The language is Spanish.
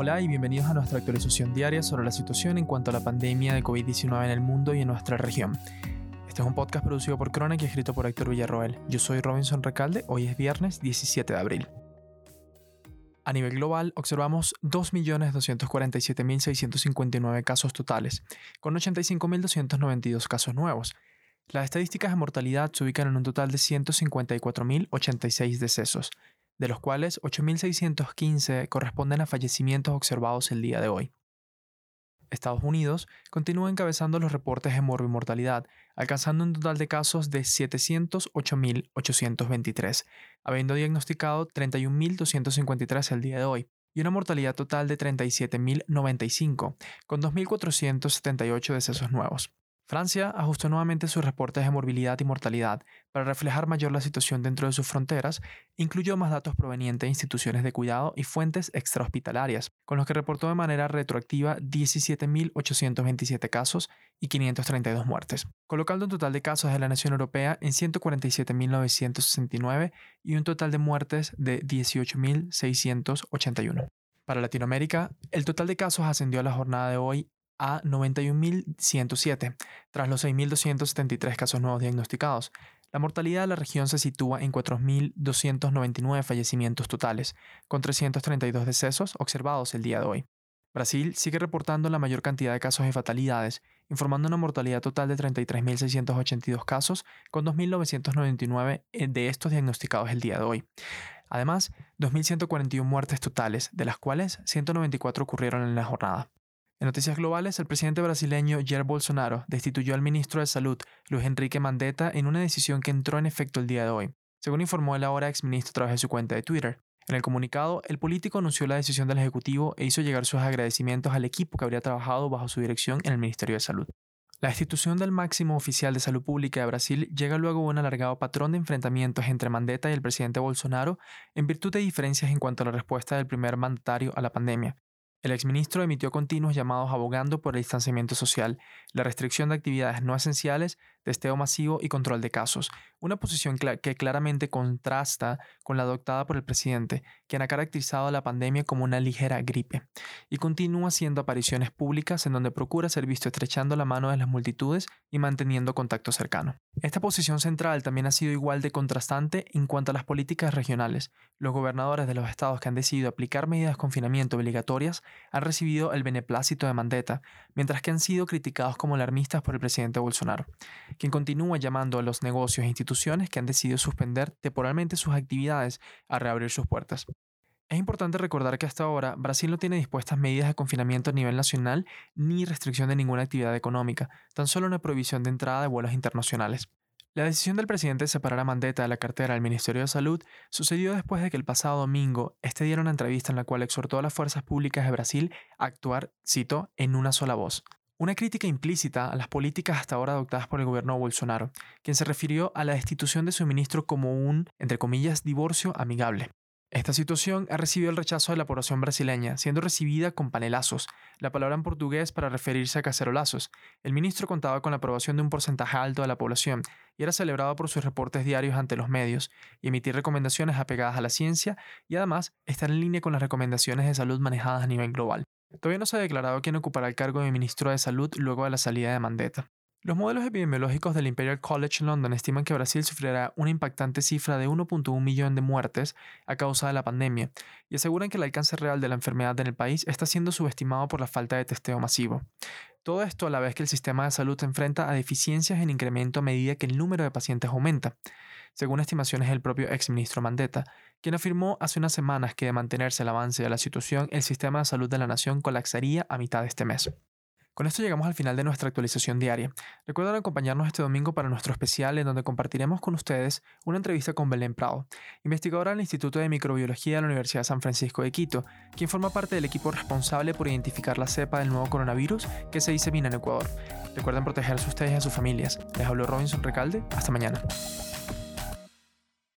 Hola y bienvenidos a nuestra actualización diaria sobre la situación en cuanto a la pandemia de COVID-19 en el mundo y en nuestra región. Este es un podcast producido por Chronic y escrito por Héctor Villarroel. Yo soy Robinson Recalde, hoy es viernes 17 de abril. A nivel global, observamos 2.247.659 casos totales, con 85.292 casos nuevos. Las estadísticas de mortalidad se ubican en un total de 154.086 decesos, de los cuales 8.615 corresponden a fallecimientos observados el día de hoy. Estados Unidos continúa encabezando los reportes de mortalidad, alcanzando un total de casos de 708.823, habiendo diagnosticado 31.253 el día de hoy, y una mortalidad total de 37.095, con 2.478 decesos nuevos. Francia ajustó nuevamente sus reportes de morbilidad y mortalidad para reflejar mayor la situación dentro de sus fronteras, incluyó más datos provenientes de instituciones de cuidado y fuentes extrahospitalarias, con los que reportó de manera retroactiva 17.827 casos y 532 muertes, colocando un total de casos de la nación europea en 147.969 y un total de muertes de 18.681. Para Latinoamérica, el total de casos ascendió a la jornada de hoy a 91.107, tras los 6.273 casos nuevos diagnosticados. La mortalidad de la región se sitúa en 4.299 fallecimientos totales, con 332 decesos observados el día de hoy. Brasil sigue reportando la mayor cantidad de casos y fatalidades, informando una mortalidad total de 33.682 casos, con 2.999 de estos diagnosticados el día de hoy. Además, 2.141 muertes totales, de las cuales 194 ocurrieron en la jornada. En noticias globales, el presidente brasileño Jair Bolsonaro destituyó al ministro de Salud, Luis Enrique Mandetta, en una decisión que entró en efecto el día de hoy, según informó el ahora exministro a través de su cuenta de Twitter. En el comunicado, el político anunció la decisión del Ejecutivo e hizo llegar sus agradecimientos al equipo que habría trabajado bajo su dirección en el Ministerio de Salud. La destitución del máximo oficial de salud pública de Brasil llega luego a un alargado patrón de enfrentamientos entre Mandetta y el presidente Bolsonaro en virtud de diferencias en cuanto a la respuesta del primer mandatario a la pandemia, el exministro emitió continuos llamados abogando por el distanciamiento social, la restricción de actividades no esenciales, testeo masivo y control de casos, una posición que claramente contrasta con la adoptada por el presidente, quien ha caracterizado la pandemia como una ligera gripe, y continúa haciendo apariciones públicas en donde procura ser visto estrechando la mano de las multitudes y manteniendo contacto cercano. Esta posición central también ha sido igual de contrastante en cuanto a las políticas regionales. Los gobernadores de los estados que han decidido aplicar medidas de confinamiento obligatorias han recibido el beneplácito de Mandetta, mientras que han sido criticados como alarmistas por el presidente Bolsonaro, quien continúa llamando a los negocios e instituciones que han decidido suspender temporalmente sus actividades a reabrir sus puertas. Es importante recordar que hasta ahora Brasil no tiene dispuestas medidas de confinamiento a nivel nacional ni restricción de ninguna actividad económica, tan solo una prohibición de entrada de vuelos internacionales. La decisión del presidente de separar a Mandetta de la cartera del Ministerio de Salud sucedió después de que el pasado domingo este diera una entrevista en la cual exhortó a las fuerzas públicas de Brasil a actuar, cito, en una sola voz. Una crítica implícita a las políticas hasta ahora adoptadas por el gobierno de Bolsonaro, quien se refirió a la destitución de su ministro como un, entre comillas, divorcio amigable. Esta situación ha recibido el rechazo de la población brasileña, siendo recibida con panelazos, la palabra en portugués para referirse a cacerolazos. El ministro contaba con la aprobación de un porcentaje alto de la población y era celebrado por sus reportes diarios ante los medios y emitir recomendaciones apegadas a la ciencia y además estar en línea con las recomendaciones de salud manejadas a nivel global. Todavía no se ha declarado quién ocupará el cargo de ministro de Salud luego de la salida de Mandetta. Los modelos epidemiológicos del Imperial College London estiman que Brasil sufrirá una impactante cifra de 1.1 millón de muertes a causa de la pandemia y aseguran que el alcance real de la enfermedad en el país está siendo subestimado por la falta de testeo masivo. Todo esto a la vez que el sistema de salud se enfrenta a deficiencias en incremento a medida que el número de pacientes aumenta, según estimaciones del propio exministro Mandetta, quien afirmó hace unas semanas que de mantenerse el avance de la situación, el sistema de salud de la nación colapsaría a mitad de este mes. Con esto llegamos al final de nuestra actualización diaria. Recuerden acompañarnos este domingo para nuestro especial en donde compartiremos con ustedes una entrevista con Belén Prado, investigadora del Instituto de Microbiología de la Universidad de San Francisco de Quito, quien forma parte del equipo responsable por identificar la cepa del nuevo coronavirus que se disemina en Ecuador. Recuerden protegerse ustedes y a sus familias. Les habló Robinson Recalde. Hasta mañana.